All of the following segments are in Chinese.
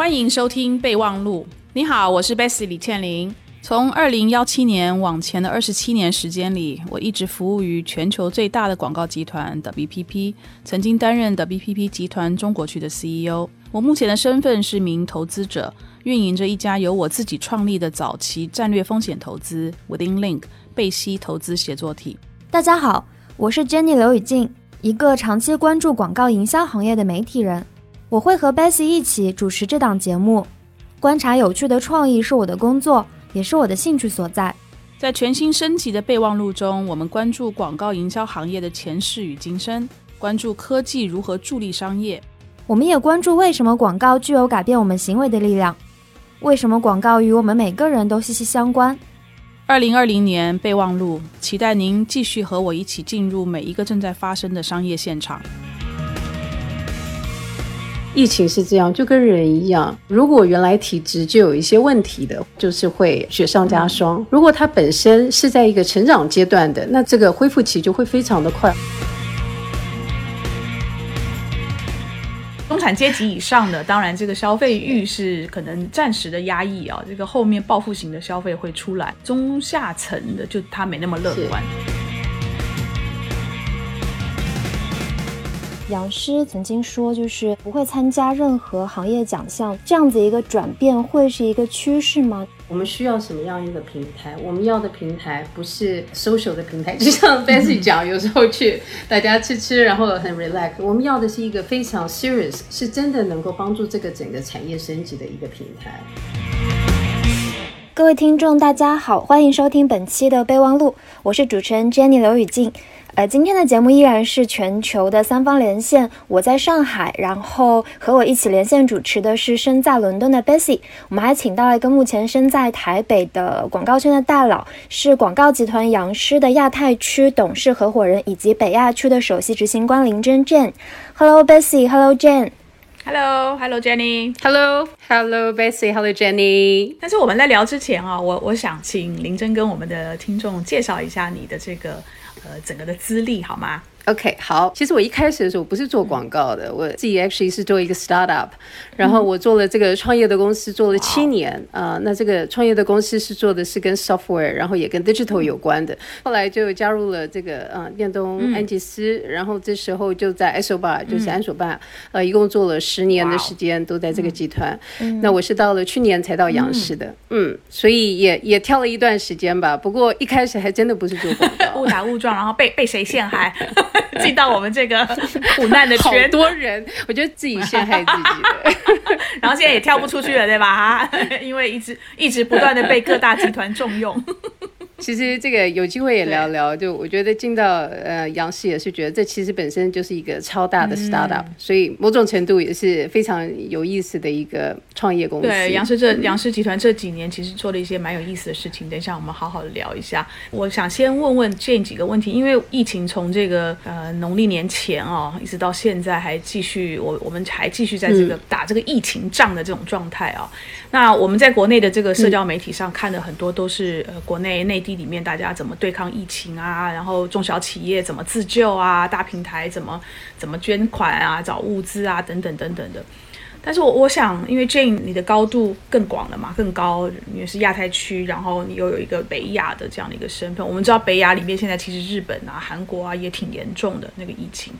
欢迎收听备忘录。你好，我是 Bessy 李倩玲。从二零幺七年往前的二十七年时间里，我一直服务于全球最大的广告集团 WPP，曾经担任 WPP 集团中国区的 CEO。我目前的身份是名投资者，运营着一家由我自己创立的早期战略风险投资 Within Link 贝西投资协作体。大家好，我是 Jenny 刘雨静，一个长期关注广告营销行业的媒体人。我会和 Bessy 一起主持这档节目，观察有趣的创意是我的工作。也是我的兴趣所在。在全新升级的备忘录中，我们关注广告营销行业的前世与今生，关注科技如何助力商业。我们也关注为什么广告具有改变我们行为的力量，为什么广告与我们每个人都息息相关。二零二零年备忘录，期待您继续和我一起进入每一个正在发生的商业现场。疫情是这样，就跟人一样，如果原来体质就有一些问题的，就是会雪上加霜；如果他本身是在一个成长阶段的，那这个恢复期就会非常的快。中产阶级以上的，当然这个消费欲是可能暂时的压抑啊，这个后面报复型的消费会出来。中下层的就他没那么乐观。杨师曾经说，就是不会参加任何行业奖项，这样子一个转变会是一个趋势吗？我们需要什么样一个平台？我们要的平台不是 social 的平台，就像 Bessy 讲，有时候去大家吃吃，然后很 relax。我们要的是一个非常 serious，是真的能够帮助这个整个产业升级的一个平台。各位听众，大家好，欢迎收听本期的备忘录，我是主持人 Jenny 刘雨静。呃，今天的节目依然是全球的三方连线，我在上海，然后和我一起连线主持的是身在伦敦的 Bessy。我们还请到了一个目前身在台北的广告圈的大佬，是广告集团杨狮的亚太区董事合伙人以及北亚区的首席执行官林真 Jane。Hello Bessy，Hello Jane。Hello，Hello Jenny，Hello，Hello Bessy，Hello Jenny。但是我们在聊之前啊，我我想请林真跟我们的听众介绍一下你的这个。呃，整个的资历好吗？OK，好。其实我一开始的时候不是做广告的，我自己 actually 是做一个 startup，然后我做了这个创业的公司，做了七年啊。那这个创业的公司是做的是跟 software，然后也跟 digital 有关的。后来就加入了这个呃电动安吉斯，然后这时候就在 Soba，就是安索巴，呃，一共做了十年的时间都在这个集团。那我是到了去年才到杨氏的，嗯，所以也也跳了一段时间吧。不过一开始还真的不是做广告，误打误撞，然后被被谁陷害？进到我们这个苦难的圈，好多人，我觉得自己陷害自己，然后现在也跳不出去了，对吧？因为一直一直不断的被各大集团重用。其实这个有机会也聊聊，就我觉得进到呃杨氏也是觉得这其实本身就是一个超大的 startup，所以某种程度也是非常有意思的一个创业公司。对杨氏这杨氏集团这几年其实做了一些蛮有意思的事情，等一下我们好好的聊一下。我想先问问 Jane 几个问题，因为疫情从这个呃农历年前哦一直到现在还继续，我我们还继续在这个打这个疫情仗的这种状态啊。那我们在国内的这个社交媒体上看的很多都是呃国内内地。里面大家怎么对抗疫情啊？然后中小企业怎么自救啊？大平台怎么怎么捐款啊？找物资啊？等等等等的。但是我我想，因为 Jane 你的高度更广了嘛，更高，你是亚太区，然后你又有一个北亚的这样的一个身份。我们知道北亚里面现在其实日本啊、韩国啊也挺严重的那个疫情，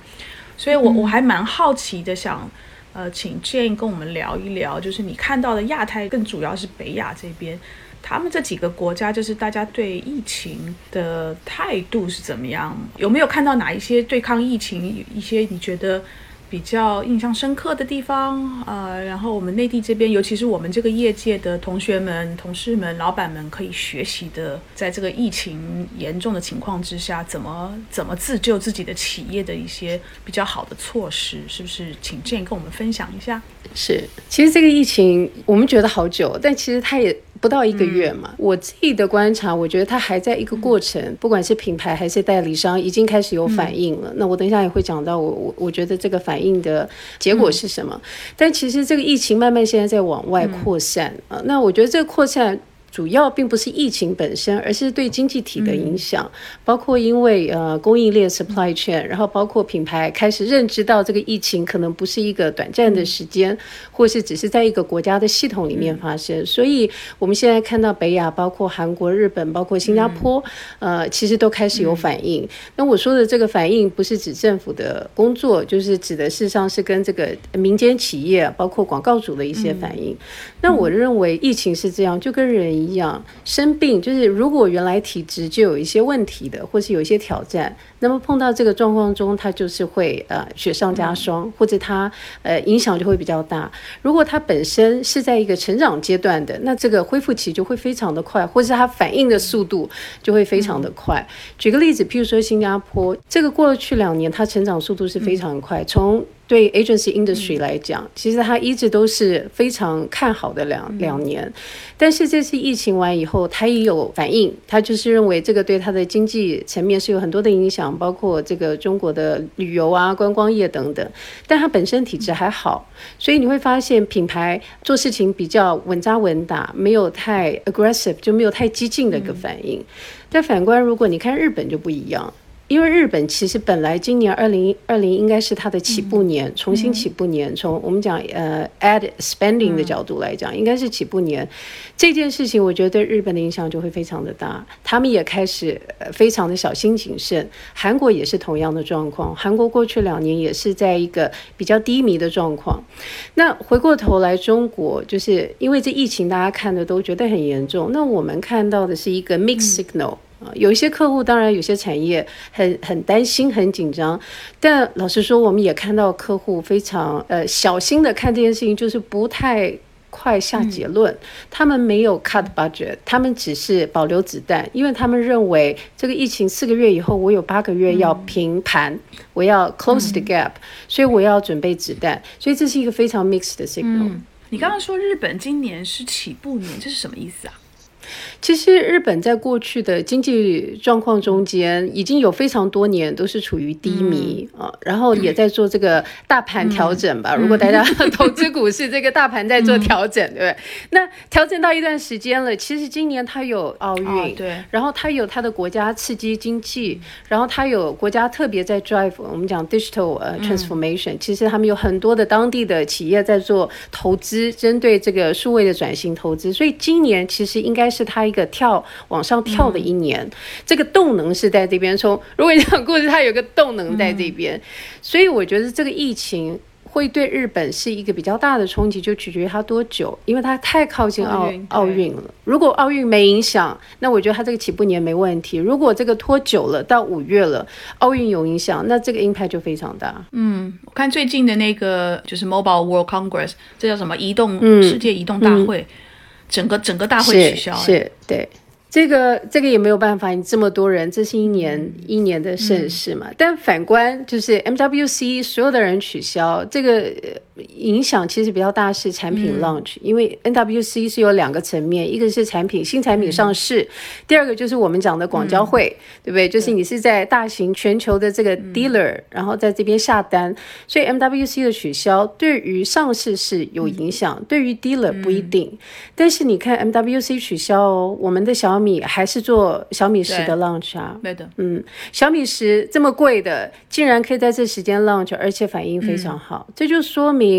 所以我我还蛮好奇的，想呃请建议跟我们聊一聊，就是你看到的亚太，更主要是北亚这边。他们这几个国家，就是大家对疫情的态度是怎么样？有没有看到哪一些对抗疫情一些你觉得比较印象深刻的地方？呃，然后我们内地这边，尤其是我们这个业界的同学们、同事们、老板们，可以学习的，在这个疫情严重的情况之下，怎么怎么自救自己的企业的一些比较好的措施，是不是？请建议跟我们分享一下。是，其实这个疫情我们觉得好久，但其实它也。不到一个月嘛，我自己的观察，我觉得它还在一个过程，不管是品牌还是代理商，已经开始有反应了。那我等一下也会讲到，我我我觉得这个反应的结果是什么。但其实这个疫情慢慢现在在往外扩散啊，那我觉得这个扩散。主要并不是疫情本身，而是对经济体的影响，包括因为呃供应链 supply chain，然后包括品牌开始认知到这个疫情可能不是一个短暂的时间，或是只是在一个国家的系统里面发生，所以我们现在看到北亚，包括韩国、日本，包括新加坡，呃，其实都开始有反应。那我说的这个反应，不是指政府的工作，就是指的事实上是跟这个民间企业，包括广告主的一些反应。那我认为疫情是这样，就跟人。一样生病，就是如果原来体质就有一些问题的，或是有一些挑战，那么碰到这个状况中，它就是会呃雪上加霜，或者它呃影响就会比较大。如果它本身是在一个成长阶段的，那这个恢复期就会非常的快，或是它反应的速度就会非常的快。举个例子，譬如说新加坡，这个过去两年它成长速度是非常快，从对 agency industry 来讲，其实它一直都是非常看好的两两年，但是这次疫情完以后，它也有反应，它就是认为这个对它的经济层面是有很多的影响，包括这个中国的旅游啊、观光业等等。但它本身体质还好，所以你会发现品牌做事情比较稳扎稳打，没有太 aggressive，就没有太激进的一个反应。但反观如果你看日本就不一样。因为日本其实本来今年二零二零应该是它的起步年，重新起步年。从我们讲呃 add spending 的角度来讲，应该是起步年。这件事情我觉得对日本的影响就会非常的大，他们也开始非常的小心谨慎。韩国也是同样的状况，韩国过去两年也是在一个比较低迷的状况。那回过头来，中国就是因为这疫情，大家看的都觉得很严重。那我们看到的是一个 mixed signal。啊，有一些客户，当然有些产业很很担心、很紧张，但老实说，我们也看到客户非常呃小心的看这件事情，就是不太快下结论。他们没有 cut budget，他们只是保留子弹，因为他们认为这个疫情四个月以后，我有八个月要平盘，我要 close the gap，所以我要准备子弹。所以这是一个非常 mixed 的 signal。你刚刚说日本今年是起步年，这是什么意思啊？其实日本在过去的经济状况中间，已经有非常多年都是处于低迷啊，然后也在做这个大盘调整吧。如果大家 投资股市，这个大盘在做调整，对不对？那调整到一段时间了，其实今年它有奥运，对，然后它有它的国家刺激经济，然后它有国家特别在 drive 我们讲 digital 呃 transformation，其实他们有很多的当地的企业在做投资，针对这个数位的转型投资，所以今年其实应该是。是他一个跳往上跳的一年，这个动能是在这边。从如果你讲故事，它有个动能在这边，所以我觉得这个疫情会对日本是一个比较大的冲击，就取决于它多久，因为它太靠近奥奥运了。如果奥运没影响，那我觉得它这个起步年没问题。如果这个拖久了，到五月了，奥运有影响，那这个 impact 就非常大。嗯，我看最近的那个就是 Mobile World Congress，这叫什么移动世界移动大会。整个整个大会取消，是对。这个这个也没有办法，你这么多人，这是一年一年的盛事嘛。但反观就是 MWC 所有的人取消，这个影响其实比较大，是产品 launch，因为 NWC 是有两个层面，一个是产品新产品上市，第二个就是我们讲的广交会，对不对？就是你是在大型全球的这个 dealer，然后在这边下单，所以 MWC 的取消对于上市是有影响，对于 dealer 不一定。但是你看 MWC 取消哦，我们的小米还是做小米十的 launch 啊，对的，嗯，小米十这么贵的，竟然可以在这时间 launch，而且反应非常好，这就说明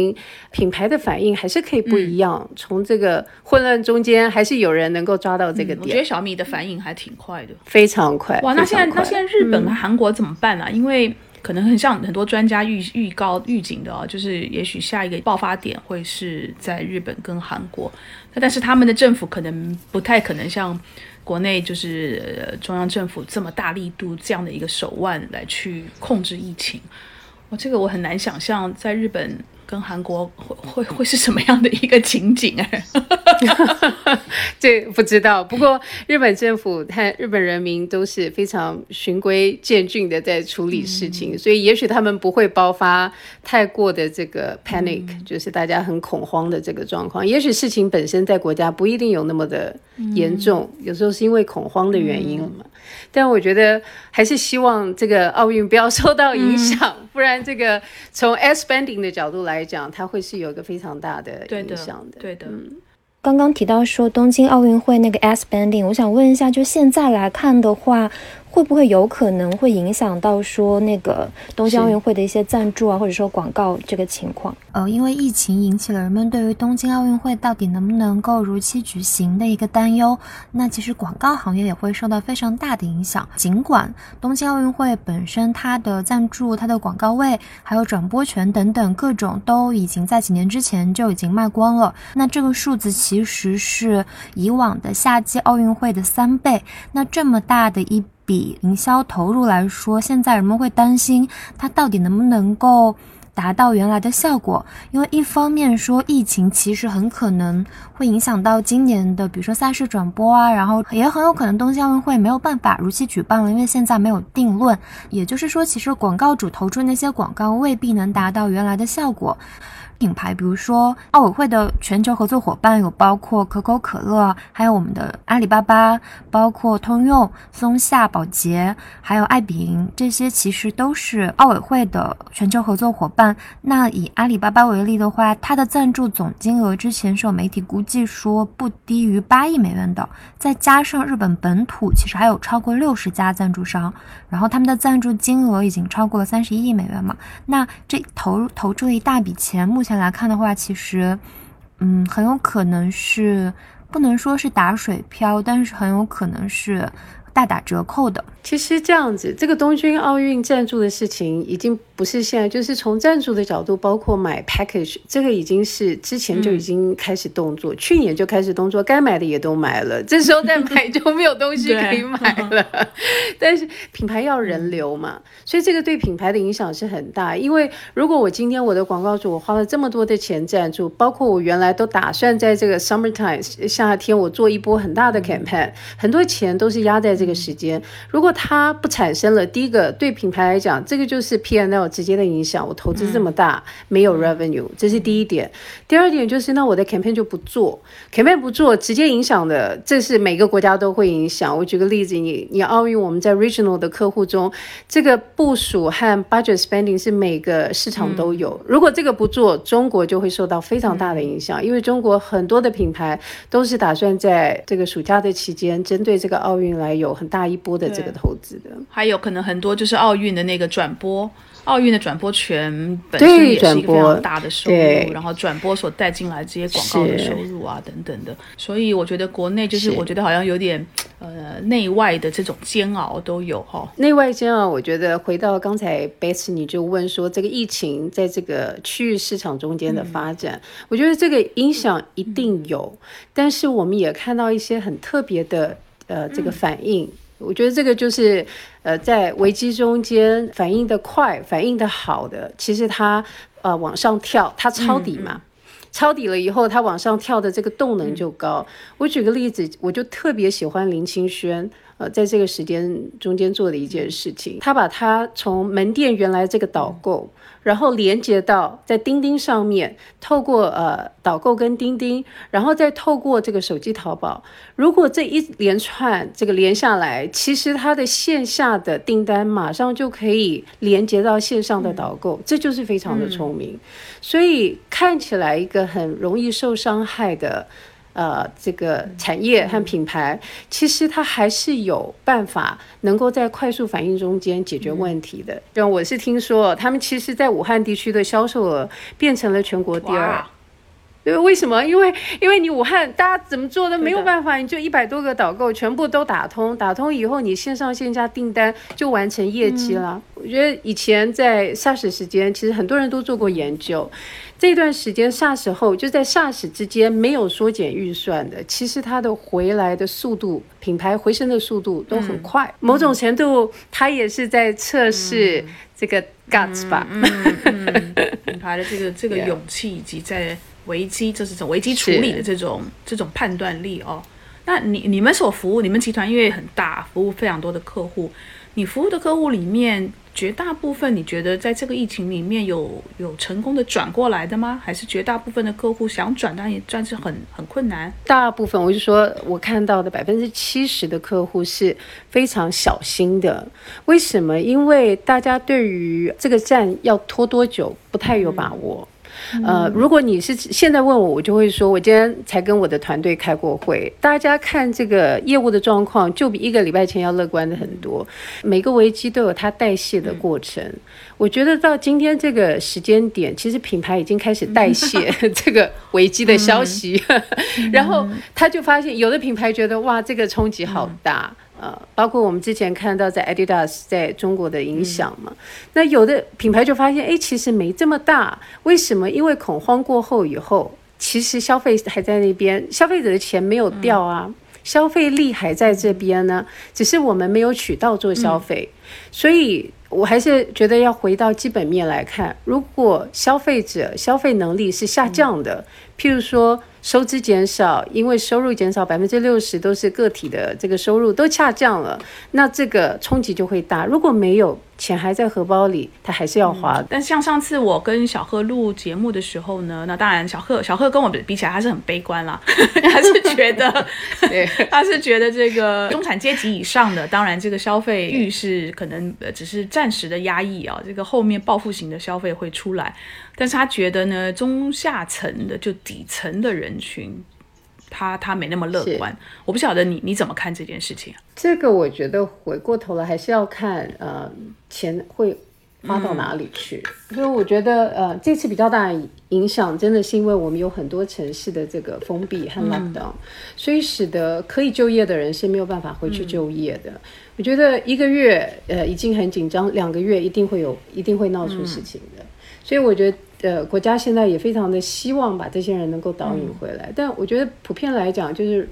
品牌的反应还是可以不一样。从这个混乱中间，还是有人能够抓到这个点。我觉得小米的反应还挺快的，非常快。哇，那现在那现在日本和韩国怎么办呢？因为可能很像很多专家预预告预警的哦，就是也许下一个爆发点会是在日本跟韩国，但是他们的政府可能不太可能像。国内就是中央政府这么大力度这样的一个手腕来去控制疫情，我这个我很难想象在日本。跟韩国会会会是什么样的一个情景哎？这不知道。不过日本政府和日本人民都是非常循规渐进的在处理事情，所以也许他们不会爆发太过的这个 panic，就是大家很恐慌的这个状况。也许事情本身在国家不一定有那么的严重，有时候是因为恐慌的原因嘛。但我觉得还是希望这个奥运不要受到影响，不然这个从 s spending 的角度来讲，它会是有一个非常大的影响的。对的。刚刚提到说东京奥运会那个 s spending，我想问一下，就现在来看的话。会不会有可能会影响到说那个东京奥运会的一些赞助啊，或者说广告这个情况？呃，因为疫情引起了人们对于东京奥运会到底能不能够如期举行的一个担忧。那其实广告行业也会受到非常大的影响。尽管东京奥运会本身它的赞助、它的广告位、还有转播权等等各种都已经在几年之前就已经卖光了。那这个数字其实是以往的夏季奥运会的三倍。那这么大的一比营销投入来说，现在人们会担心它到底能不能够达到原来的效果。因为一方面说疫情其实很可能会影响到今年的，比如说赛事转播啊，然后也很有可能东京奥运会没有办法如期举办了，因为现在没有定论。也就是说，其实广告主投出那些广告未必能达到原来的效果。品牌，比如说奥委会的全球合作伙伴有包括可口可乐，还有我们的阿里巴巴，包括通用、松下、宝洁，还有爱彼迎，这些其实都是奥委会的全球合作伙伴。那以阿里巴巴为例的话，它的赞助总金额之前是有媒体估计说不低于八亿美元的，再加上日本本土其实还有超过六十家赞助商，然后他们的赞助金额已经超过了三十一亿美元嘛。那这投入投注了一大笔钱，目前。来看的话，其实，嗯，很有可能是不能说是打水漂，但是很有可能是大打折扣的。其实这样子，这个东京奥运赞助的事情已经不是现在，就是从赞助的角度，包括买 package，这个已经是之前就已经开始动作，去年就开始动作，该买的也都买了，这时候再买就没有东西可以买了。但是品牌要人流嘛，所以这个对品牌的影响是很大。因为如果我今天我的广告主我花了这么多的钱赞助，包括我原来都打算在这个 summertime 夏天我做一波很大的 campaign，很多钱都是压在这个时间，如果它不产生了，第一个对品牌来讲，这个就是 P N L 直接的影响。我投资这么大，没有 revenue，这是第一点。第二点就是，那我的 campaign 就不做，campaign 不做，直接影响的，这是每个国家都会影响。我举个例子，你你奥运，我们在 regional 的客户中，这个部署和 budget spending 是每个市场都有。如果这个不做，中国就会受到非常大的影响，因为中国很多的品牌都是打算在这个暑假的期间，针对这个奥运来有很大一波的这个。投资的，还有可能很多就是奥运的那个转播，奥运的转播权本身也是一个非常大的收入，然后转播所带进来这些广告的收入啊等等的，所以我觉得国内就是我觉得好像有点呃内外的这种煎熬都有哈。内外煎熬，我觉得回到刚才 Beth 你就问说这个疫情在这个区域市场中间的发展，我觉得这个影响一定有，但是我们也看到一些很特别的呃这个反应。我觉得这个就是，呃，在危机中间反应的快、反应的好的，其实它呃往上跳，它抄底嘛，抄底了以后，它往上跳的这个动能就高。我举个例子，我就特别喜欢林清轩，呃，在这个时间中间做的一件事情，他把他从门店原来这个导购。然后连接到在钉钉上面，透过呃导购跟钉钉，然后再透过这个手机淘宝。如果这一连串这个连下来，其实它的线下的订单马上就可以连接到线上的导购，这就是非常的聪明。所以看起来一个很容易受伤害的。呃，这个产业和品牌，其实它还是有办法能够在快速反应中间解决问题的。让我是听说，他们其实在武汉地区的销售额变成了全国第二。对，为什么？因为因为你武汉大家怎么做都没有办法，你就一百多个导购全部都打通，打通以后你线上线下订单就完成业绩了。我觉得以前在 SARS 时间，其实很多人都做过研究。这段时间 SARS 后，就在 SARS 之间没有缩减预算的，其实它的回来的速度、品牌回升的速度都很快。某种程度，它也是在测试这个 guts 吧，嗯品牌的这个这个勇气以及在。危机，这是种危机处理的这种这种判断力哦。那你你们所服务，你们集团因为很大，服务非常多的客户。你服务的客户里面，绝大部分你觉得在这个疫情里面有有成功的转过来的吗？还是绝大部分的客户想转，但也但是很很困难？大部分，我就说我看到的百分之七十的客户是非常小心的。为什么？因为大家对于这个站要拖多久不太有把握。呃，如果你是现在问我，我就会说，我今天才跟我的团队开过会，大家看这个业务的状况，就比一个礼拜前要乐观的很多。每个危机都有它代谢的过程。我觉得到今天这个时间点，其实品牌已经开始代谢 这个危机的消息，然后他就发现有的品牌觉得哇，这个冲击好大。呃，包括我们之前看到在 Adidas 在中国的影响嘛，那有的品牌就发现，哎，其实没这么大。为什么？因为恐慌过后以后，其实消费还在那边，消费者的钱没有掉啊，消费力还在这边呢，只是我们没有渠道做消费。所以我还是觉得要回到基本面来看，如果消费者消费能力是下降的，譬如说。收支减少，因为收入减少百分之六十都是个体的这个收入都下降了，那这个冲击就会大。如果没有。钱还在荷包里，他还是要花。但像上次我跟小贺录节目的时候呢，那当然小贺小贺跟我比起来，他是很悲观啦，他是觉得，他是觉得这个中产阶级以上的，当然这个消费欲是可能只是暂时的压抑啊，这个后面报复型的消费会出来。但是他觉得呢，中下层的就底层的人群。他他没那么乐观，我不晓得你你怎么看这件事情？这个我觉得回过头来还是要看呃钱会花到哪里去。所以我觉得呃这次比较大的影响真的是因为我们有很多城市的这个封闭和 lockdown，所以使得可以就业的人是没有办法回去就业的。我觉得一个月呃已经很紧张，两个月一定会有一定会闹出事情的。所以我觉得。呃，国家现在也非常的希望把这些人能够导引回来，但我觉得普遍来讲，就是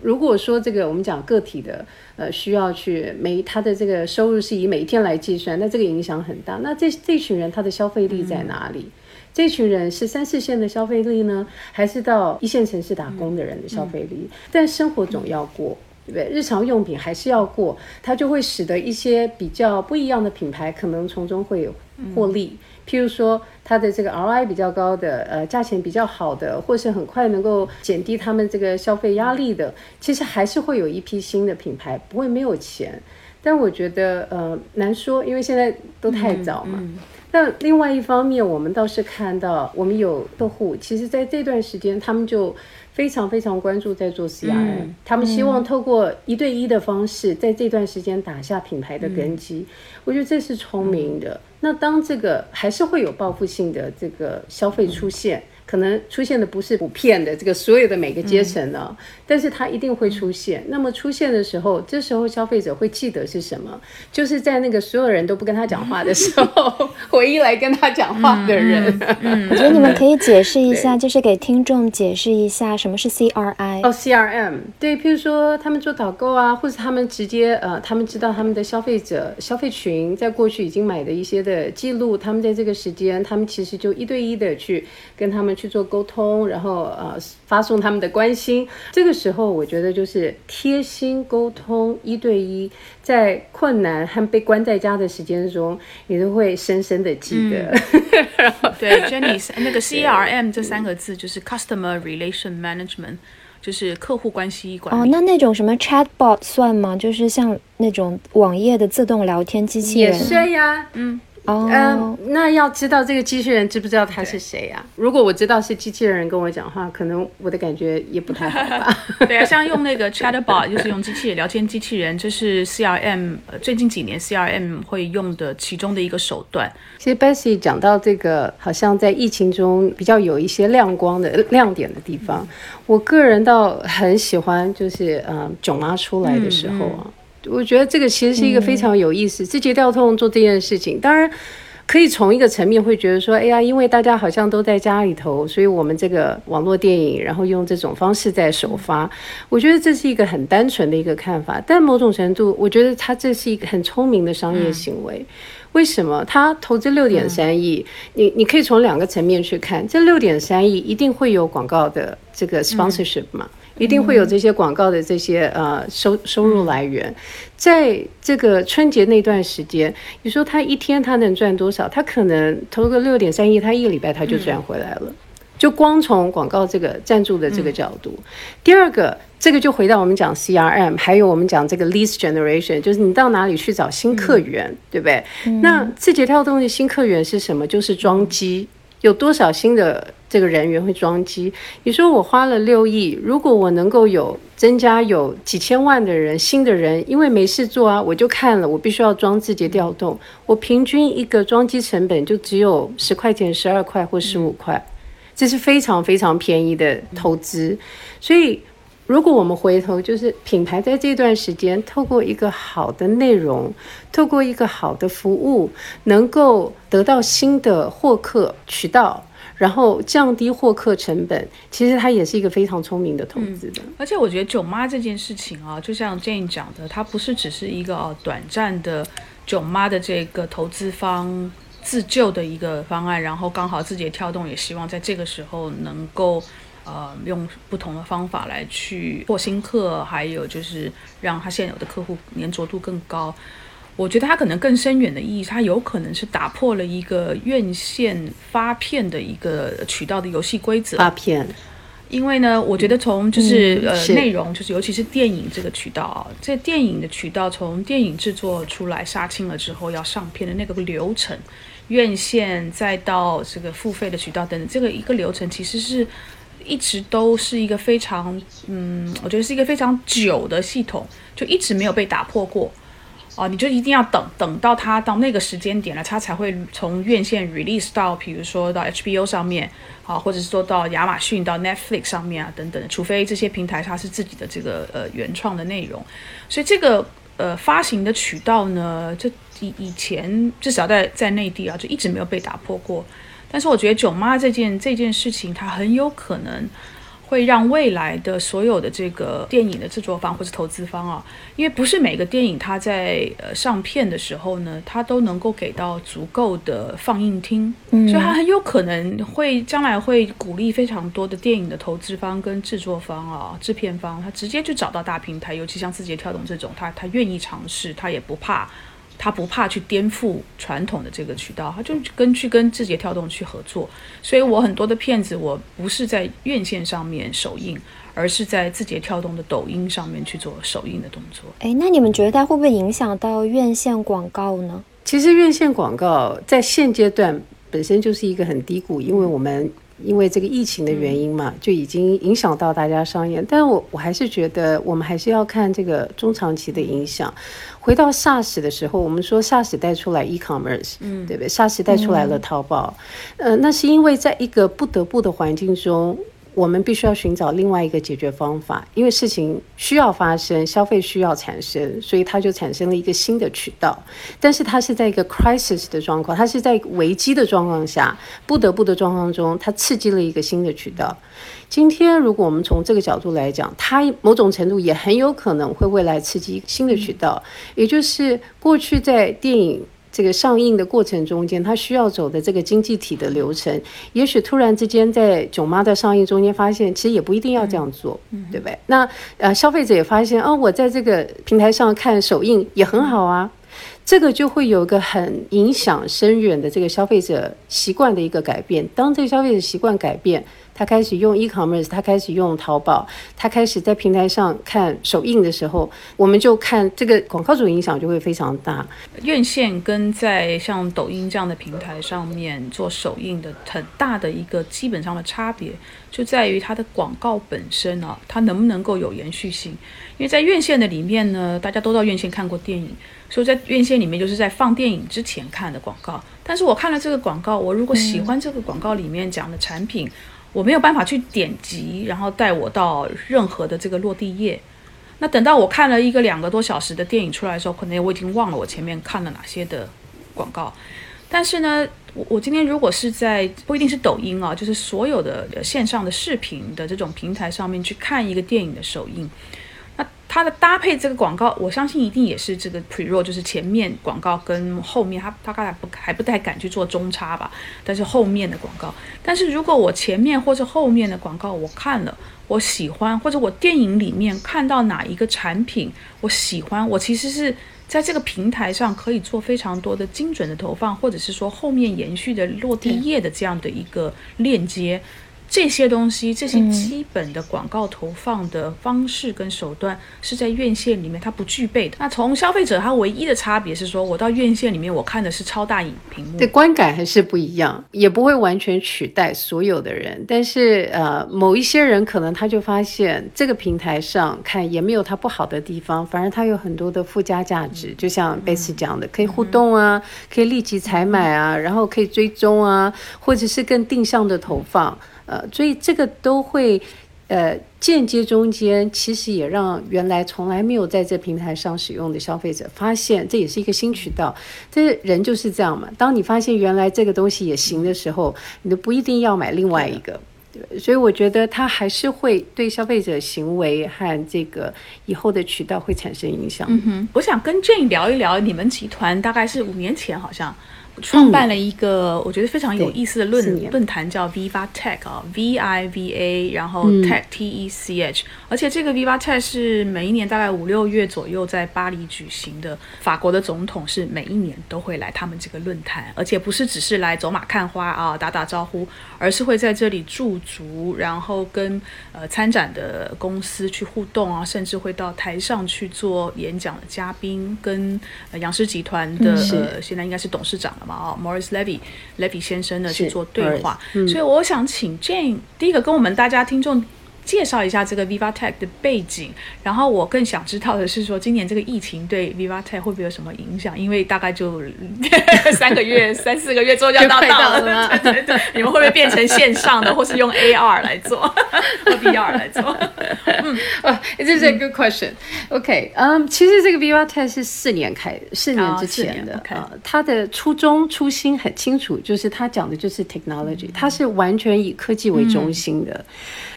如果说这个我们讲个体的，呃，需要去每他的这个收入是以每一天来计算，那这个影响很大。那这这群人他的消费力在哪里？这群人是三四线的消费力呢，还是到一线城市打工的人的消费力？但生活总要过，对不对？日常用品还是要过，它就会使得一些比较不一样的品牌可能从中会有获利。譬如说，它的这个 ROI 比较高的，呃，价钱比较好的，或是很快能够减低他们这个消费压力的，其实还是会有一批新的品牌，不会没有钱。但我觉得，呃，难说，因为现在都太早嘛。但另外一方面，我们倒是看到，我们有客户，其实在这段时间，他们就非常非常关注在做 CRM，他们希望透过一对一的方式，在这段时间打下品牌的根基。我觉得这是聪明的。那当这个还是会有报复性的这个消费出现。可能出现的不是普遍的这个所有的每个阶层呢，但是它一定会出现。那么出现的时候，这时候消费者会记得是什么？就是在那个所有人都不跟他讲话的时候，唯一来跟他讲话的人。我觉得你们可以解释一下，就是给听众解释一下什么是 CRI。哦，CRM，对，譬如说他们做导购啊，或者他们直接呃，他们知道他们的消费者消费群在过去已经买的一些的记录，他们在这个时间，他们其实就一对一的去跟他们。去做沟通，然后呃发送他们的关心。这个时候，我觉得就是贴心沟通，一对一，在困难和被关在家的时间中，你都会深深的记得。对，Jenny，那个 C R M 这三个字就是 Customer Relation Management，就是客户关系管理。哦，那那种什么 Chatbot 算吗？就是像那种网页的自动聊天机器人？也算呀，嗯。哦，那要知道这个机器人知不知道他是谁呀？如果我知道是机器人跟我讲话，可能我的感觉也不太好吧。对啊，像用那个 Chatbot，就是用机器人聊天机器人，这是 CRM 最近几年 CRM 会用的其中的一个手段。其实 Bessy 讲到这个，好像在疫情中比较有一些亮光的亮点的地方，我个人倒很喜欢，就是嗯，囧妈出来的时候啊。我觉得这个其实是一个非常有意思，字节跳动做这件事情，当然可以从一个层面会觉得说，哎呀，因为大家好像都在家里头，所以我们这个网络电影，然后用这种方式在首发，我觉得这是一个很单纯的一个看法。但某种程度，我觉得它这是一个很聪明的商业行为。为什么？他投资六点三亿，你你可以从两个层面去看，这六点三亿一定会有广告的这个 sponsorship 嘛？一定会有这些广告的这些呃收收入来源，在这个春节那段时间，你说他一天他能赚多少？他可能投个六点三亿，他一个礼拜他就赚回来了。就光从广告这个赞助的这个角度，第二个，这个就回到我们讲 CRM，还有我们讲这个 lead generation，就是你到哪里去找新客源，对不对？那字节跳动的新客源是什么？就是装机。有多少新的这个人员会装机？你说我花了六亿，如果我能够有增加有几千万的人新的人，因为没事做啊，我就看了，我必须要装字节调动，我平均一个装机成本就只有十块钱、十二块或十五块，这是非常非常便宜的投资。所以，如果我们回头就是品牌在这段时间，透过一个好的内容，透过一个好的服务，能够得到新的获客渠道。然后降低获客成本，其实它也是一个非常聪明的投资的。而且我觉得囧妈这件事情啊，就像 Jane 讲的，它不是只是一个哦短暂的囧妈的这个投资方自救的一个方案，然后刚好字节跳动也希望在这个时候能够呃用不同的方法来去获新客，还有就是让他现有的客户粘着度更高。我觉得它可能更深远的意义，它有可能是打破了一个院线发片的一个渠道的游戏规则。发片，因为呢，我觉得从就是呃内容，就是尤其是电影这个渠道啊，这电影的渠道，从电影制作出来杀青了之后要上片的那个流程，院线再到这个付费的渠道等等，这个一个流程其实是一直都是一个非常嗯，我觉得是一个非常久的系统，就一直没有被打破过。哦，你就一定要等等到它到那个时间点了，它才会从院线 release 到，比如说到 HBO 上面，啊，或者是说到亚马逊、到 Netflix 上面啊等等，除非这些平台它是自己的这个呃原创的内容，所以这个呃发行的渠道呢，这以以前至少在在内地啊，就一直没有被打破过。但是我觉得囧妈这件这件事情，它很有可能。会让未来的所有的这个电影的制作方或者投资方啊，因为不是每个电影它在呃上片的时候呢，它都能够给到足够的放映厅，所以它很有可能会将来会鼓励非常多的电影的投资方跟制作方啊、制片方，他直接就找到大平台，尤其像字节跳动这种，他他愿意尝试，他也不怕。他不怕去颠覆传统的这个渠道，他就跟去跟字节跳动去合作。所以我很多的片子，我不是在院线上面首映，而是在字节跳动的抖音上面去做首映的动作。哎，那你们觉得它会不会影响到院线广告呢？其实院线广告在现阶段本身就是一个很低谷，因为我们。因为这个疫情的原因嘛，就已经影响到大家商业。但是我我还是觉得，我们还是要看这个中长期的影响。回到 SaaS 的时候，我们说 SaaS 带出来 e-commerce，嗯，对不对？SaaS 带出来了淘宝，呃，那是因为在一个不得不的环境中。我们必须要寻找另外一个解决方法，因为事情需要发生，消费需要产生，所以它就产生了一个新的渠道。但是它是在一个 crisis 的状况，它是在危机的状况下，不得不的状况中，它刺激了一个新的渠道。今天，如果我们从这个角度来讲，它某种程度也很有可能会未来刺激新的渠道，也就是过去在电影。这个上映的过程中间，它需要走的这个经济体的流程，也许突然之间在囧妈的上映中间发现，其实也不一定要这样做，对不对？那呃，消费者也发现，哦，我在这个平台上看首映也很好啊。这个就会有个很影响深远的这个消费者习惯的一个改变。当这个消费者习惯改变，他开始用 e-commerce，他开始用淘宝，他开始在平台上看首映的时候，我们就看这个广告主影响就会非常大。院线跟在像抖音这样的平台上面做首映的很大的一个基本上的差别，就在于它的广告本身啊，它能不能够有延续性？因为在院线的里面呢，大家都到院线看过电影。所以在院线里面，就是在放电影之前看的广告。但是我看了这个广告，我如果喜欢这个广告里面讲的产品，我没有办法去点击，然后带我到任何的这个落地页。那等到我看了一个两个多小时的电影出来的时候，可能我已经忘了我前面看了哪些的广告。但是呢，我我今天如果是在不一定是抖音啊，就是所有的线上的视频的这种平台上面去看一个电影的首映。它的搭配这个广告，我相信一定也是这个 pre roll，就是前面广告跟后面，它它刚才不还不太敢去做中差吧，但是后面的广告，但是如果我前面或者后面的广告我看了，我喜欢，或者我电影里面看到哪一个产品我喜欢，我其实是在这个平台上可以做非常多的精准的投放，或者是说后面延续的落地页的这样的一个链接。这些东西，这些基本的广告投放的方式跟手段是在院线里面它不具备的。那从消费者他唯一的差别是说，我到院线里面我看的是超大影屏幕，对观感还是不一样，也不会完全取代所有的人。但是呃，某一些人可能他就发现这个平台上看也没有它不好的地方，反而它有很多的附加价值。就像贝斯讲的，可以互动啊，可以立即采买啊，然后可以追踪啊，或者是更定向的投放。呃，所以这个都会，呃，间接中间其实也让原来从来没有在这平台上使用的消费者发现，这也是一个新渠道。这人就是这样嘛，当你发现原来这个东西也行的时候，你都不一定要买另外一个。对，所以我觉得它还是会对消费者行为和这个以后的渠道会产生影响。嗯哼，我想跟 Jane 聊一聊，你们集团大概是五年前好像。创办了一个我觉得非常有意思的论论坛，叫 Viva Tech 啊，V I V A，然后 Tech T E C H，而且这个 Viva Tech 是每一年大概五六月左右在巴黎举行的。法国的总统是每一年都会来他们这个论坛，而且不是只是来走马看花啊，打打招呼，而是会在这里驻足，然后跟呃参展的公司去互动啊，甚至会到台上去做演讲的嘉宾，跟杨氏集团的呃现在应该是董事长了。嘛哦，Morris Levy，Levy 先生呢去做对话，所以我想请 Jane 第一个跟我们大家听众。介绍一下这个 Viva Tech 的背景，然后我更想知道的是说，今年这个疫情对 Viva Tech 会不会有什么影响？因为大概就 三个月、三四个月之后就要到了，对对，你们会不会变成线上的，或是用 AR 来做，或 VR 来做？嗯，啊，This is a good question. OK，嗯，其实这个 Viva Tech 是四年开，四年之前的，啊，它的初衷初心很清楚，就是它讲的就是 technology，它是完全以科技为中心的，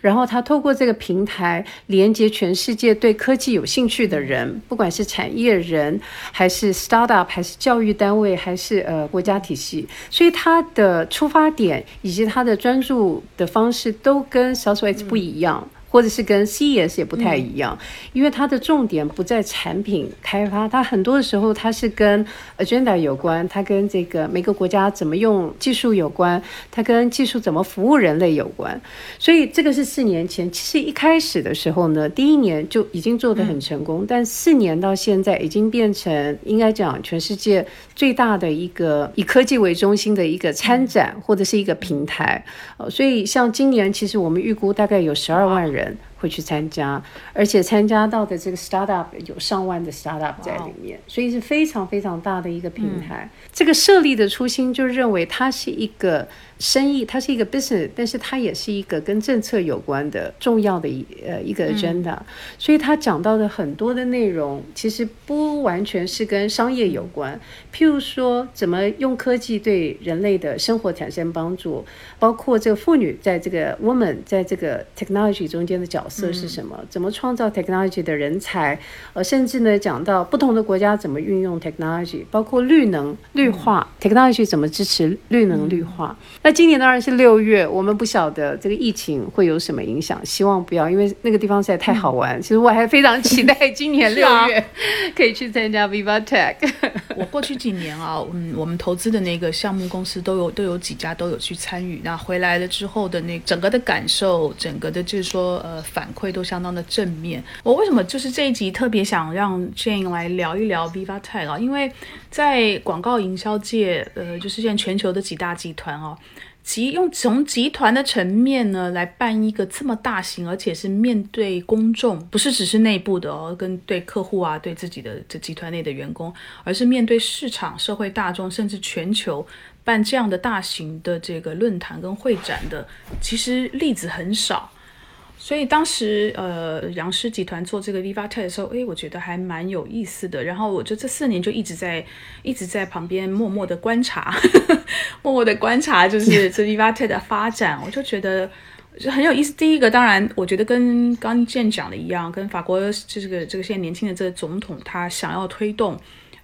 然后它通。透过这个平台连接全世界对科技有兴趣的人，不管是产业人，还是 startup，还是教育单位，还是呃国家体系，所以它的出发点以及它的专注的方式都跟 Southwest 不一样。或者是跟 CES 也不太一样，因为它的重点不在产品开发，它很多的时候它是跟 agenda 有关，它跟这个每个国家怎么用技术有关，它跟技术怎么服务人类有关。所以这个是四年前，其实一开始的时候呢，第一年就已经做得很成功，但四年到现在已经变成应该讲全世界最大的一个以科技为中心的一个参展或者是一个平台。呃，所以像今年其实我们预估大概有十二万人。人会去参加，而且参加到的这个 startup 有上万的 startup 在里面，所以是非常非常大的一个平台。这个设立的初心就认为它是一个。生意它是一个 business，但是它也是一个跟政策有关的重要的一呃一个 agenda，所以他讲到的很多的内容其实不完全是跟商业有关。譬如说，怎么用科技对人类的生活产生帮助，包括这个妇女在这个 woman 在这个 technology 中间的角色是什么？怎么创造 technology 的人才？呃，甚至呢讲到不同的国家怎么运用 technology，包括绿能绿化 technology 怎么支持绿能绿化。那今年当然是六月，我们不晓得这个疫情会有什么影响，希望不要，因为那个地方实在太好玩。其实我还非常期待今年 六月可以去参加 Viva Tech。我过去几年啊，嗯，我们投资的那个项目公司都有都有几家都有去参与。那回来了之后的那整个的感受，整个的就是说呃反馈都相当的正面。我为什么就是这一集特别想让 Jane 来聊一聊 Viva t e c 啊？因为在广告营销界，呃，就是现在全球的几大集团哦。集用从集团的层面呢来办一个这么大型，而且是面对公众，不是只是内部的哦，跟对客户啊，对自己的这集团内的员工，而是面对市场、社会大众，甚至全球办这样的大型的这个论坛跟会展的，其实例子很少。所以当时，呃，杨氏集团做这个 Viva Tech 的时候，诶，我觉得还蛮有意思的。然后我就这四年就一直在一直在旁边默默的观察，默默的观察，就是 这 Viva Tech 的发展，我就觉得很有意思。第一个，当然，我觉得跟刚健讲的一样，跟法国这个这个现在年轻的这个总统他想要推动。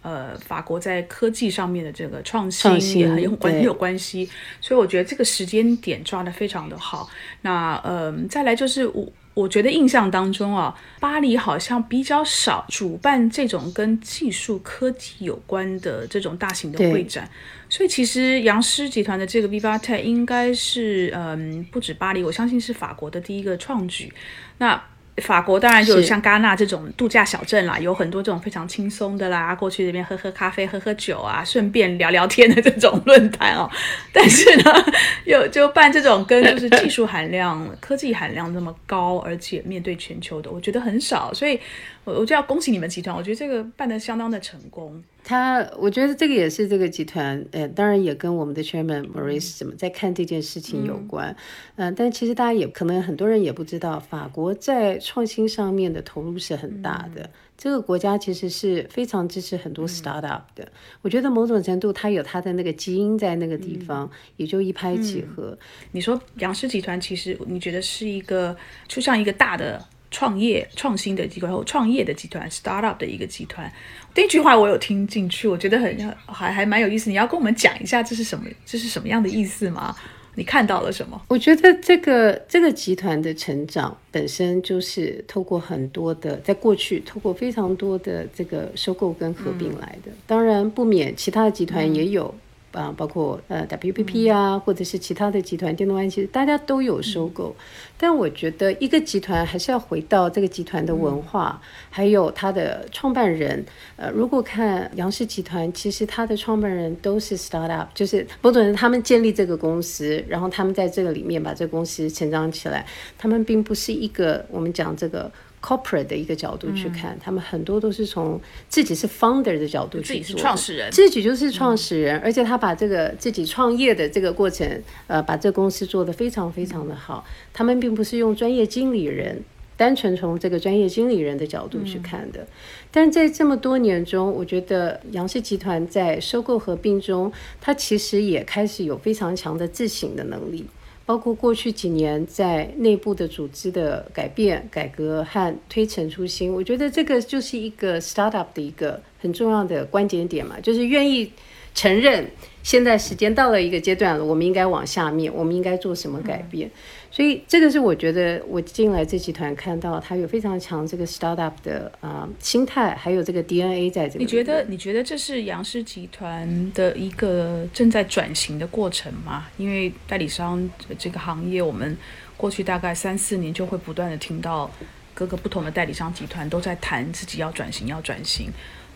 呃，法国在科技上面的这个创新也很有关很有关系，所以我觉得这个时间点抓得非常的好。那呃，再来就是我。我我觉得印象当中啊，巴黎好像比较少主办这种跟技术科技有关的这种大型的会展，所以其实杨狮集团的这个 Viva Tech 应该是嗯不止巴黎，我相信是法国的第一个创举。那法国当然就像戛纳这种度假小镇啦，有很多这种非常轻松的啦，过去这边喝喝咖啡、喝喝酒啊，顺便聊聊天的这种论坛哦。但是呢，有就办这种跟就是技术含量、科技含量那么高，而且面对全球的，我觉得很少。所以，我我就要恭喜你们集团，我觉得这个办的相当的成功。他，我觉得这个也是这个集团，呃，当然也跟我们的 chairman Maurice 怎么在看这件事情有关，嗯，但其实大家也可能很多人也不知道，法国在创新上面的投入是很大的，这个国家其实是非常支持很多 startup 的。我觉得某种程度，它有它的那个基因在那个地方，也就一拍即合。你说杨氏集团，其实你觉得是一个，就像一个大的。创业创新的机构，或创业的集团，startup 的一个集团。第一句话我有听进去，我觉得很还还蛮有意思。你要跟我们讲一下这是什么？这是什么样的意思吗？你看到了什么？我觉得这个这个集团的成长本身就是透过很多的，在过去透过非常多的这个收购跟合并来的。当然不免其他的集团也有。啊，包括呃 WPP 啊，或者是其他的集团，电动安其实大家都有收购。但我觉得一个集团还是要回到这个集团的文化，还有它的创办人。呃，如果看杨氏集团，其实它的创办人都是 startup，就是某种人他们建立这个公司，然后他们在这个里面把这个公司成长起来。他们并不是一个我们讲这个。Corporate 的一个角度去看，他们很多都是从自己是 founder 的角度去做，创始人，自己就是创始人，而且他把这个自己创业的这个过程，呃，把这公司做得非常非常的好。他们并不是用专业经理人，单纯从这个专业经理人的角度去看的。但在这么多年中，我觉得杨氏集团在收购合并中，它其实也开始有非常强的自省的能力。包括过去几年在内部的组织的改变、改革和推陈出新，我觉得这个就是一个 startup 的一个很重要的关键点嘛，就是愿意承认现在时间到了一个阶段了，我们应该往下面，我们应该做什么改变。所以这个是我觉得我进来这集团看到它有非常强这个 startup 的啊心态，还有这个 DNA 在这里。你觉得你觉得这是杨氏集团的一个正在转型的过程吗？因为代理商这个行业，我们过去大概三四年就会不断的听到各个不同的代理商集团都在谈自己要转型，要转型。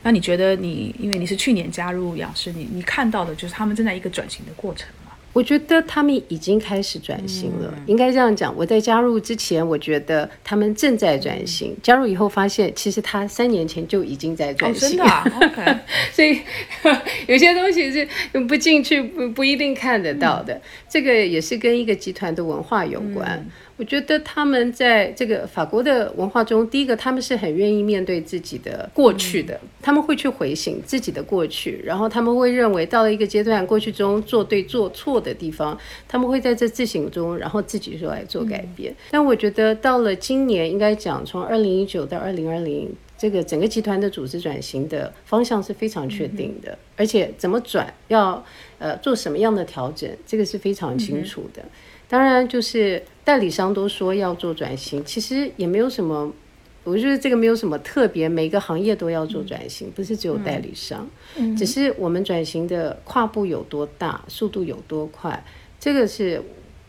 那你觉得你因为你是去年加入杨氏，你你看到的就是他们正在一个转型的过程。我觉得他们已经开始转型了，应该这样讲。我在加入之前，我觉得他们正在转型；加入以后，发现其实他三年前就已经在转型。真的，OK。所以 有些东西是不进去不不一定看得到的。这个也是跟一个集团的文化有关。我觉得他们在这个法国的文化中，第一个他们是很愿意面对自己的过去的，他们会去回醒自己的过去，然后他们会认为到了一个阶段，过去中做对做错的地方，他们会在这自省中，然后自己说来做改变。但我觉得到了今年，应该讲从二零一九到二零二零，这个整个集团的组织转型的方向是非常确定的，而且怎么转，要呃做什么样的调整，这个是非常清楚的。当然，就是代理商都说要做转型，其实也没有什么，我觉得这个没有什么特别，每个行业都要做转型，不是只有代理商，只是我们转型的跨步有多大，速度有多快，这个是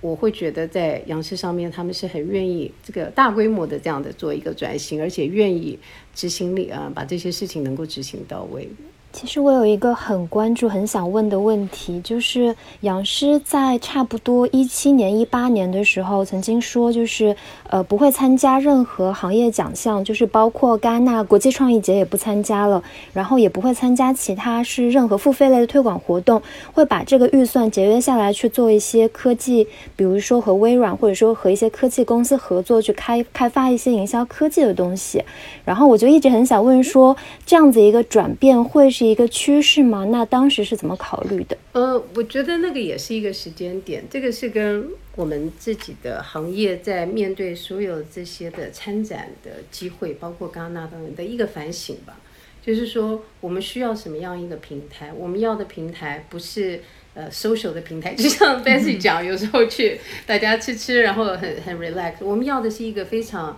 我会觉得在杨氏上面，他们是很愿意这个大规模的这样的做一个转型，而且愿意执行力啊，把这些事情能够执行到位。其实我有一个很关注、很想问的问题，就是杨师在差不多一七年、一八年的时候，曾经说，就是呃不会参加任何行业奖项，就是包括戛纳国际创意节也不参加了，然后也不会参加其他是任何付费类的推广活动，会把这个预算节约下来去做一些科技，比如说和微软或者说和一些科技公司合作，去开开发一些营销科技的东西。然后我就一直很想问说，这样子一个转变会是？一个趋势吗？那当时是怎么考虑的？呃，我觉得那个也是一个时间点，这个是跟我们自己的行业在面对所有这些的参展的机会，包括戛纳等等的一个反省吧。就是说，我们需要什么样一个平台？我们要的平台不是呃 social 的平台，就像 Bessy 讲，有时候去大家吃吃，然后很很 relax。我们要的是一个非常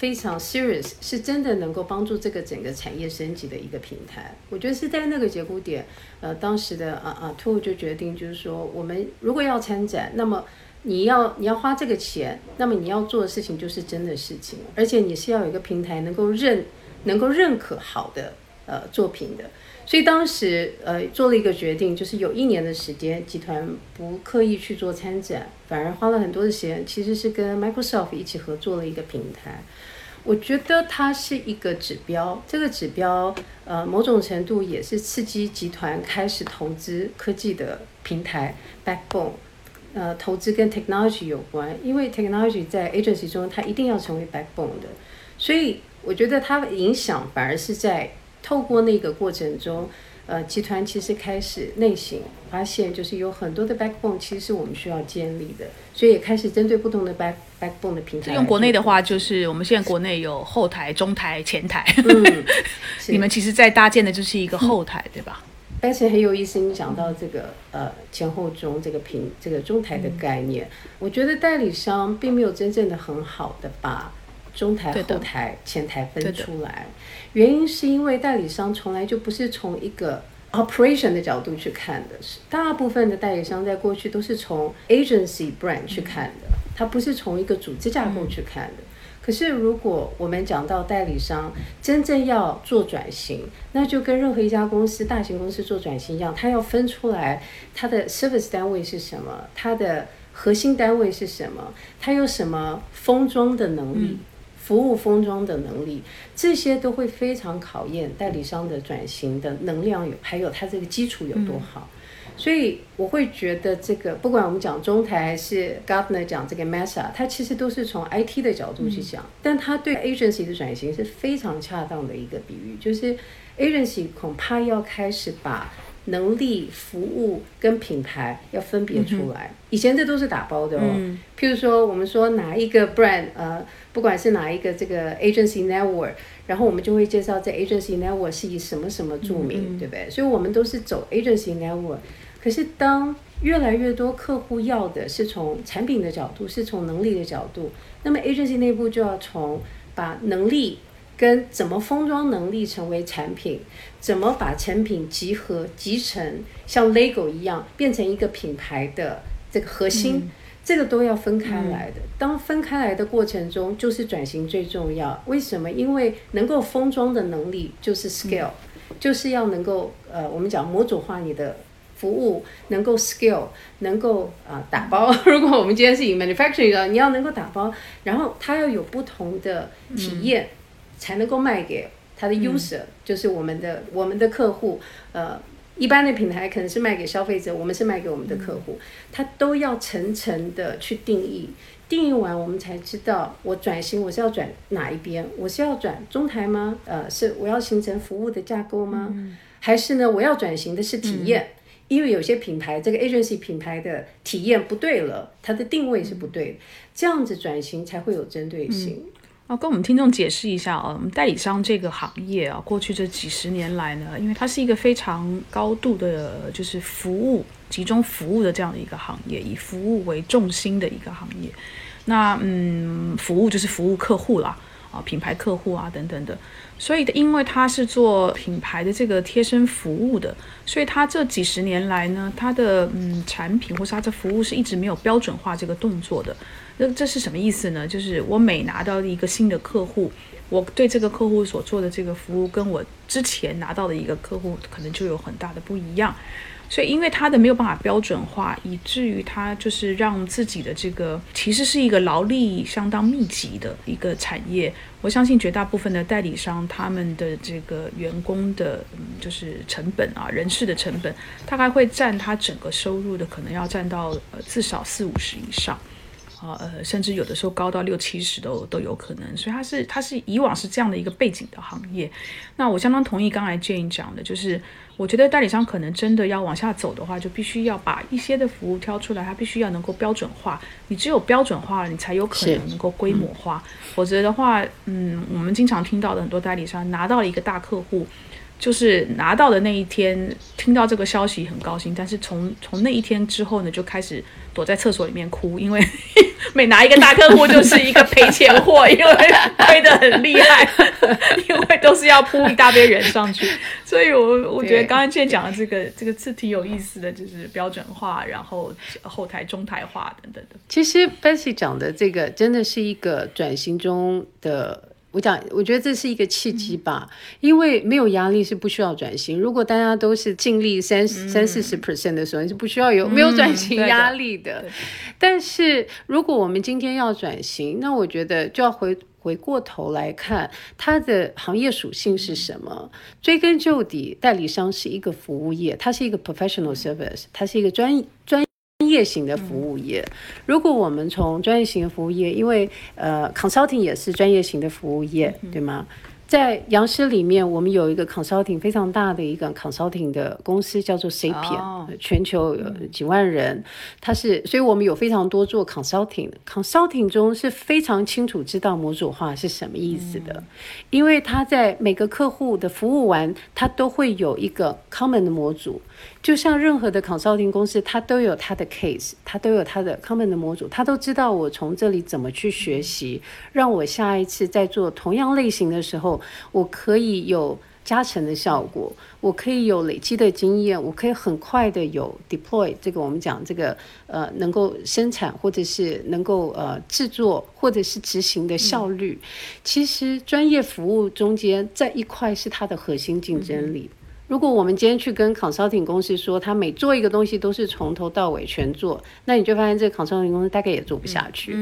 非常 serious，是真的能够帮助这个整个产业升级的一个平台。我觉得是在那个节骨点，呃，当时的啊啊 Two 就决定，就是说我们如果要参展，那么你要你要花这个钱，那么你要做的事情就是真的事情，而且你是要有一个平台能够认能够认可好的呃作品的。所以当时呃做了一个决定，就是有一年的时间，集团不刻意去做参展，反而花了很多的时间，其实是跟 Microsoft 一起合作了一个平台。我觉得它是一个指标，这个指标呃某种程度也是刺激集团开始投资科技的平台 backbone。呃，投资跟 technology 有关，因为 technology 在 agency 中它一定要成为 backbone 的，所以我觉得它的影响反而是在。透过那个过程中，呃，集团其实开始内省，发现就是有很多的 backbone，其实是我们需要建立的，所以也开始针对不同的 back backbone 的平台。用国内的话，就是我们现在国内有后台、中台、前台。嗯，你们其实在搭建的就是一个后台，对吧？但是很有意思，你讲到这个呃前后中这个平这个中台的概念，我觉得代理商并没有真正的很好的把。中台、后台、前台分出来，原因是因为代理商从来就不是从一个 operation 的角度去看的，是大部分的代理商在过去都是从 agency brand 去看的，它不是从一个组织架构去看的。可是如果我们讲到代理商真正要做转型，那就跟任何一家公司、大型公司做转型一样，它要分出来它的 service 单位是什么，它的核心单位是什么，它有什么封装的能力。服务封装的能力，这些都会非常考验代理商的转型的能量有，还有它这个基础有多好。所以我会觉得这个，不管我们讲中台还是 Gartner 讲这个 Mesa，它其实都是从 IT 的角度去讲，但它对 agency 的转型是非常恰当的一个比喻，就是 agency 恐怕要开始把能力、服务跟品牌要分别出来。以前这都是打包的哦，譬如说我们说哪一个 brand，呃。不管是哪一个这个 agency network，然后我们就会介绍这 agency network 是以什么什么著名，对不对？所以我们都是走 agency network。可是当越来越多客户要的是从产品的角度，是从能力的角度，那么 agency 内部就要从把能力跟怎么封装能力成为产品，怎么把产品集合集成，像 Lego 一样变成一个品牌的这个核心。这个都要分开来的。当分开来的过程中，就是转型最重要。为什么？因为能够封装的能力就是 scale，就是要能够呃，我们讲模组化你的服务，能够 scale，能够啊打包。如果我们今天是以 manufacturing 的，你要能够打包，然后它要有不同的体验，才能够卖给它的 user，就是我们的我们的客户，呃。一般的品牌可能是卖给消费者，我们是卖给我们的客户，他都要层层的去定义，定义完我们才知道我转型我是要转哪一边，我是要转中台吗？呃，是我要形成服务的架构吗？还是呢，我要转型的是体验？因为有些品牌这个 agency 品牌的体验不对了，它的定位是不对，这样子转型才会有针对性。啊，跟我们听众解释一下啊，我们代理商这个行业啊，过去这几十年来呢，因为它是一个非常高度的，就是服务集中服务的这样的一个行业，以服务为重心的一个行业。那嗯，服务就是服务客户啦，啊，品牌客户啊等等的。所以，因为它是做品牌的这个贴身服务的，所以它这几十年来呢，它的嗯产品或是它的服务是一直没有标准化这个动作的。那这是什么意思呢？就是我每拿到一个新的客户，我对这个客户所做的这个服务，跟我之前拿到的一个客户可能就有很大的不一样。所以，因为它的没有办法标准化，以至于它就是让自己的这个其实是一个劳力相当密集的一个产业。我相信绝大部分的代理商，他们的这个员工的，嗯，就是成本啊，人事的成本，大概会占他整个收入的，可能要占到呃至少四五十以上。啊，呃，甚至有的时候高到六七十都都有可能，所以它是它是以往是这样的一个背景的行业。那我相当同意刚才 Jane 讲的，就是我觉得代理商可能真的要往下走的话，就必须要把一些的服务挑出来，它必须要能够标准化。你只有标准化了，你才有可能能够规模化。否则的话，嗯，我们经常听到的很多代理商拿到了一个大客户。就是拿到的那一天，听到这个消息很高兴，但是从从那一天之后呢，就开始躲在厕所里面哭，因为 每拿一个大客户就是一个赔钱货，因为亏得很厉害，因为都是要铺一大堆人上去，所以我我觉得刚刚现在讲的这个这个字挺有意思的，就是标准化，然后后台中台化等等的。其实 Bessy 讲的这个真的是一个转型中的。我讲，我觉得这是一个契机吧，因为没有压力是不需要转型。如果大家都是尽力三三四十 percent 的时候，你是不需要有没有转型压力的。但是如果我们今天要转型，那我觉得就要回回过头来看它的行业属性是什么。追根究底，代理商是一个服务业，它是一个 professional service，它是一个专专。专业型的服务业，如果我们从专业型的服务业，因为呃，consulting 也是专业型的服务业，对吗？在杨师里面，我们有一个 consulting 非常大的一个 consulting 的公司，叫做 Sapien，全球有几万人。它是，所以我们有非常多做 consulting。consulting 中是非常清楚知道模组化是什么意思的，因为他在每个客户的服务完，他都会有一个 common 的模组。就像任何的 consulting 公司，它都有它的 case，它都有它的 common 的模组，它都知道我从这里怎么去学习，让我下一次在做同样类型的时候，我可以有加成的效果，我可以有累积的经验，我可以很快的有 deploy 这个我们讲这个呃能够生产或者是能够呃制作或者是执行的效率。其实专业服务中间在一块是它的核心竞争力。如果我们今天去跟 consulting 公司说，他每做一个东西都是从头到尾全做，那你就发现这个 consulting 公司大概也做不下去。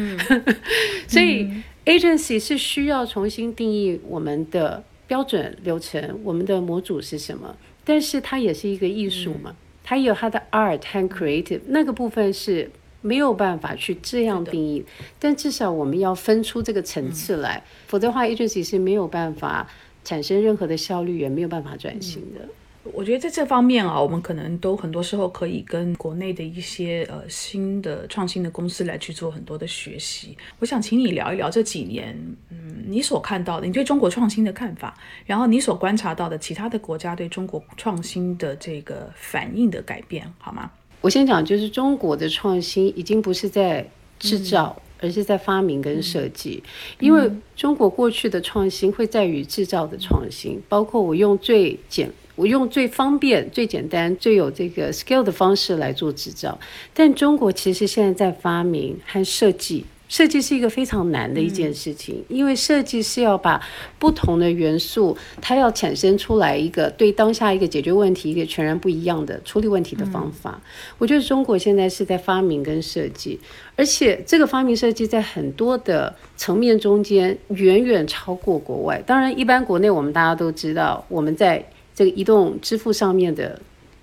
所以 agency 是需要重新定义我们的标准流程，我们的模组是什么。但是它也是一个艺术嘛，它有它的 art 和 creative，那个部分是没有办法去这样定义。但至少我们要分出这个层次来，否则的话 agency 是没有办法。产生任何的效率也没有办法转型的。我觉得在这方面啊，我们可能都很多时候可以跟国内的一些呃新的创新的公司来去做很多的学习。我想请你聊一聊这几年，嗯，你所看到的，你对中国创新的看法，然后你所观察到的其他的国家对中国创新的这个反应的改变，好吗？我先讲，就是中国的创新已经不是在制造。而是在发明跟设计，因为中国过去的创新会在于制造的创新，包括我用最简、我用最方便、最简单、最有这个 skill 的方式来做制造，但中国其实现在在发明和设计。设计是一个非常难的一件事情，因为设计是要把不同的元素，它要产生出来一个对当下一个解决问题一个全然不一样的处理问题的方法。我觉得中国现在是在发明跟设计，而且这个发明设计在很多的层面中间远远超过国外。当然，一般国内我们大家都知道，我们在这个移动支付上面的。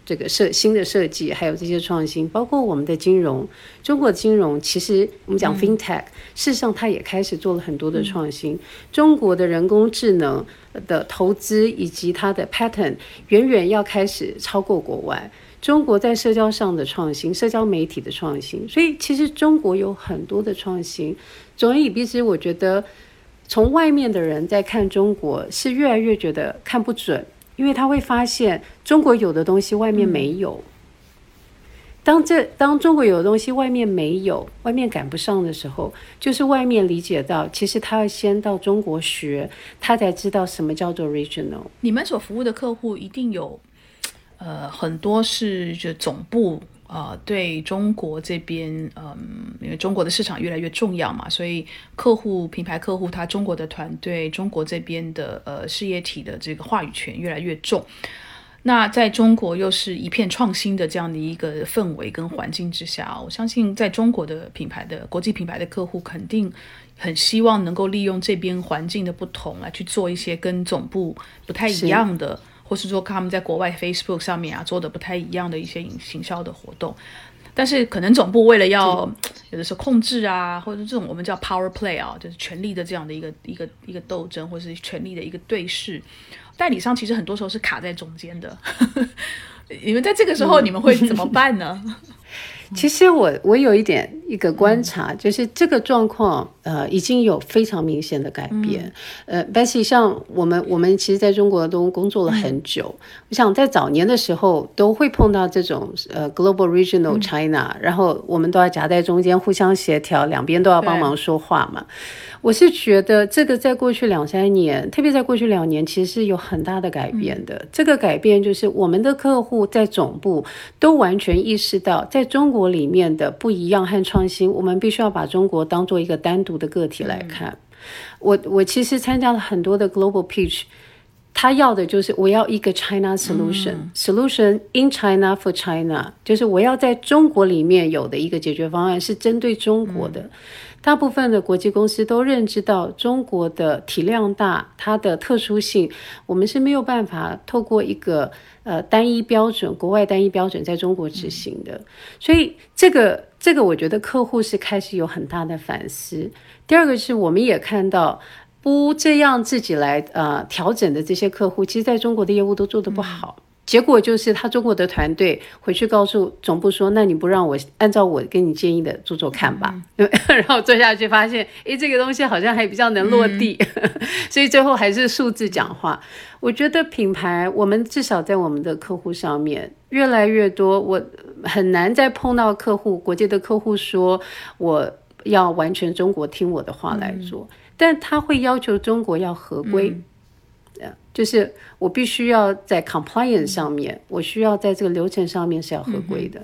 这个设新的设计，还有这些创新，包括我们的金融，中国金融其实我们讲 FinTech，事实上它也开始做了很多的创新。中国的人工智能的投资以及它的 pattern 远远要开始超过国外。中国在社交上的创新，社交媒体的创新，所以其实中国有很多的创新。总而言之，我觉得从外面的人在看中国，是越来越觉得看不准。因为他会发现中国有的东西外面没有。当这当中国有的东西外面没有，外面赶不上的时候，就是外面理解到，其实他要先到中国学，他才知道什么叫做 regional。你们所服务的客户一定有，呃，很多是就总部。呃，对中国这边，嗯，因为中国的市场越来越重要嘛，所以客户、品牌客户，他中国的团队，中国这边的呃事业体的这个话语权越来越重。那在中国又是一片创新的这样的一个氛围跟环境之下，我相信在中国的品牌的国际品牌的客户肯定很希望能够利用这边环境的不同来去做一些跟总部不太一样的。或是说他们在国外 Facebook 上面啊做的不太一样的一些营行销的活动，但是可能总部为了要有的时候控制啊，或者这种我们叫 Power Play 啊，就是权力的这样的一个一个一个斗争，或是权力的一个对视，代理商其实很多时候是卡在中间的。你们在这个时候你们会怎么办呢？其实我我有一点一个观察，就是这个状况，呃，已经有非常明显的改变。呃，Bessy，像我们，我们其实在中国都工作了很久。我想在早年的时候，都会碰到这种呃 Global Regional China，然后我们都要夹在中间，互相协调，两边都要帮忙说话嘛。我是觉得这个在过去两三年，特别在过去两年，其实是有很大的改变的。这个改变就是我们的客户在总部都完全意识到，在中国里面的不一样和创新，我们必须要把中国当做一个单独的个体来看。我我其实参加了很多的 global pitch，他要的就是我要一个 China solution，solution in China for China，就是我要在中国里面有的一个解决方案是针对中国的。大部分的国际公司都认知到中国的体量大，它的特殊性，我们是没有办法透过一个呃单一标准，国外单一标准在中国执行的。所以这个这个，我觉得客户是开始有很大的反思。第二个是我们也看到，不这样自己来呃调整的这些客户，其实在中国的业务都做得不好。结果就是他中国的团队回去告诉总部说：“那你不让我按照我给你建议的做做看吧。”然后做下去发现，诶，这个东西好像还比较能落地，所以最后还是数字讲话。我觉得品牌，我们至少在我们的客户上面越来越多，我很难再碰到客户国际的客户说我要完全中国听我的话来做，但他会要求中国要合规。就是我必须要在 compliance 上面，我需要在这个流程上面是要合规的。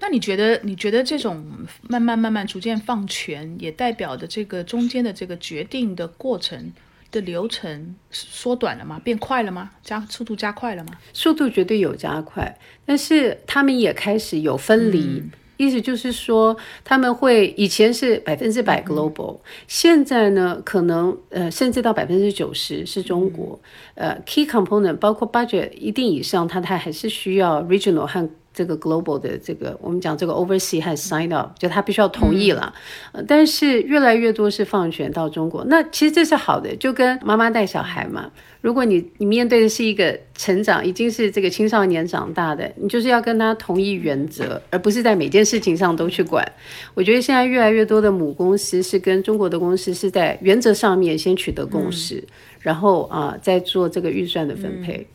那你觉得，你觉得这种慢慢慢慢逐渐放权，也代表的这个中间的这个决定的过程的流程缩短了吗？变快了吗？加速度加快了吗？速度绝对有加快，但是他们也开始有分离。意思就是说，他们会以前是百分之百 global，现在呢，可能呃，甚至到百分之九十是中国。呃，key component 包括 budget 一定以上，它它还是需要 regional 和。这个 global 的这个，我们讲这个 oversee 和 sign up，就他必须要同意了。呃但是越来越多是放权到中国，那其实这是好的，就跟妈妈带小孩嘛。如果你你面对的是一个成长，已经是这个青少年长大的，你就是要跟他同意原则，而不是在每件事情上都去管。我觉得现在越来越多的母公司是跟中国的公司是在原则上面先取得共识，然后啊再做这个预算的分配。嗯，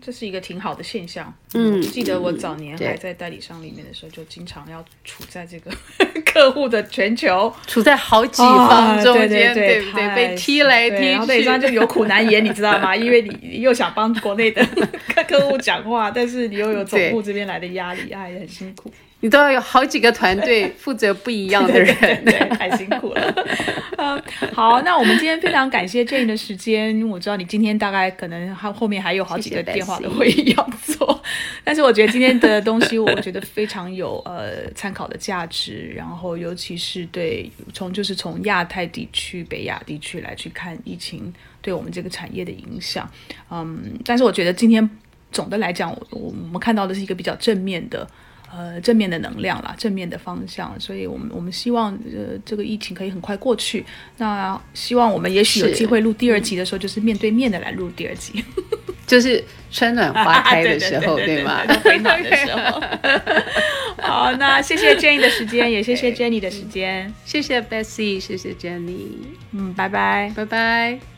这是一个挺好的现象。嗯，记得我早年还在代理商里面的时候，就经常要处在这个 客户的全球，处在好几方中间，对不对？被踢来踢去，然后代理商就有苦难言，你知道吗？因为你又想帮国内的 客户讲话，但是你又有总部这边来的压力，哎，很辛苦。你都要有好几个团队负责不一样的 人，对，太辛苦了。嗯，好，那我们今天非常感谢 Jane 的时间，因为我知道你今天大概可能还后面还有好几个电话的会议要做，但是我觉得今天的东西，我觉得非常有呃参考的价值，然后尤其是对从就是从亚太地区、北亚地区来去看疫情对我们这个产业的影响，嗯，但是我觉得今天总的来讲，我我们看到的是一个比较正面的。呃，正面的能量啦，正面的方向，所以我们我们希望呃这个疫情可以很快过去。那希望我们也许有机会录第二集的时候，就是面对面的来录第二集，就是春暖花开的时候，对吗？回暖的时候。好，那谢谢 Jenny 的时间，也谢谢 Jenny 的时间，谢谢 Bessie，谢谢 Jenny，嗯，拜拜，拜拜。